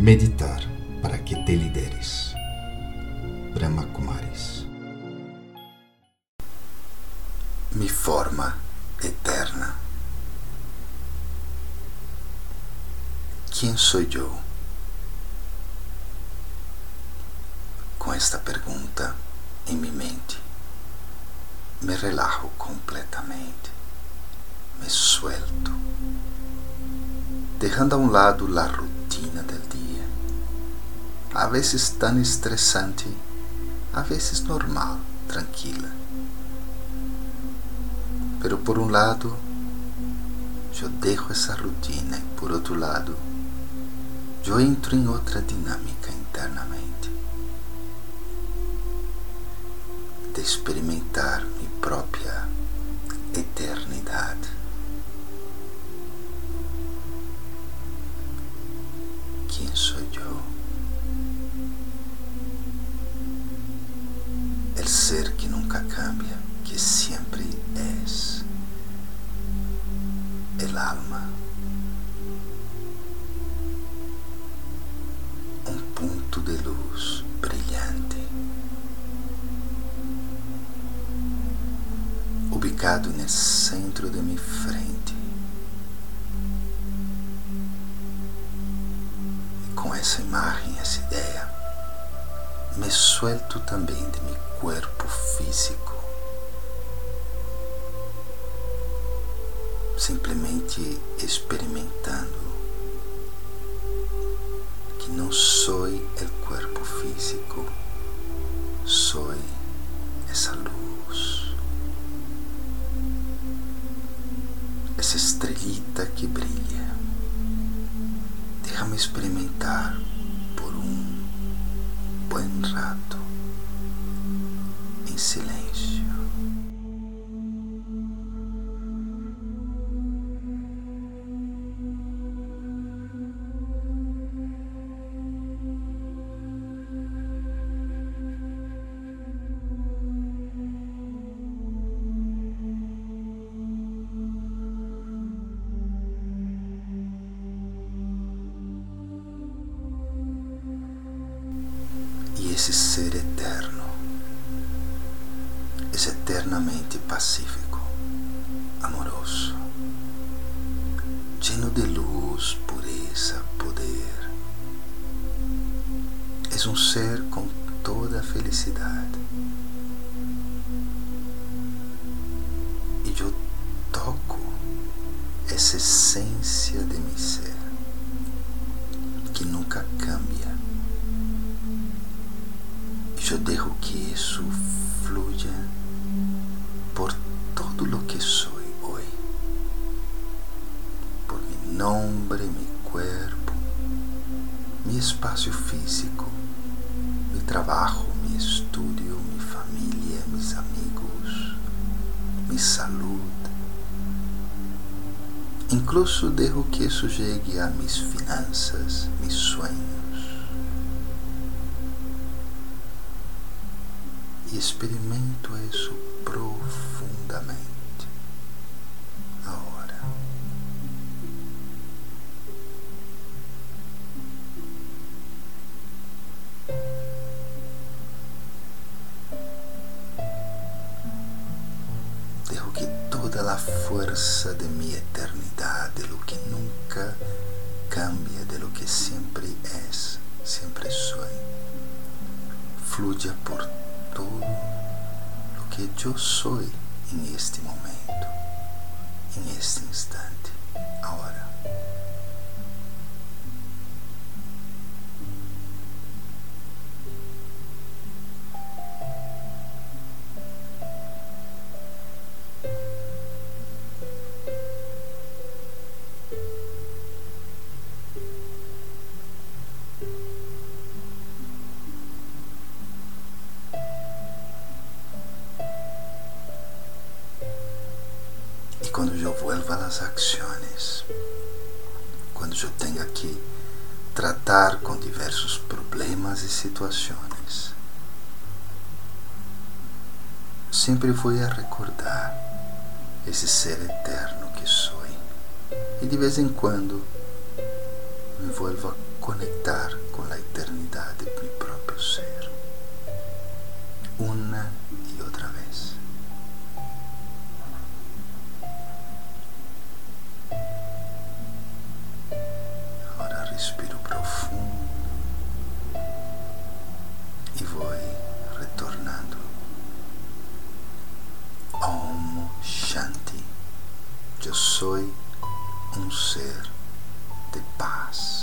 Meditar para que te lideres. Brahma Kumaris. Mi forma eterna. Quem sou eu? Com esta pergunta em minha mente, me relajo completamente, me suelto, deixando a um lado a rotina a vezes tão estressante, a vezes normal, tranquila. Pero por um lado, eu deixo essa rotina e por outro lado, eu entro em outra dinâmica internamente de experimentar minha própria eternidade. Quem sou eu? El ser que nunca cambia, que sempre és. El alma. Um ponto de luz brilhante. Ubicado no centro de minha frente. E com essa imagem, essa ideia, me suelto também de meu corpo físico. Simplesmente experimentando que não sou o corpo físico, sou essa luz, essa estrelita que brilha. Déjame experimentar buen rato en silencio. Esse ser eterno, é eternamente pacífico, amoroso, lleno de luz, pureza, poder. É um ser com toda a felicidade. E eu toco essa essência de meu ser, que nunca cambia. Eu deixo que isso fluya por todo lo que soy hoy, por mi nombre, mi cuerpo, mi espaço físico, mi trabajo, mi estudio, mi familia, mis amigos, mi salud. Incluso dejo que isso chegue a mis finanças, mis sueños. E experimento isso profundamente. Agora. Dejo que toda a força de minha eternidade, de lo que nunca cambia, de lo que sempre és, sempre sou, fluya por todo lo que yo soy en este momento, en este instante, Quando eu vuelvo às ações, quando eu tenho que tratar com diversos problemas e situações, sempre vou a recordar esse ser eterno que sou. E de vez em quando me vuelvo a conectar Sou um ser de paz.